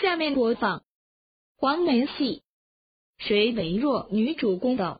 下面播放黄梅戏，谁为弱女？主公等。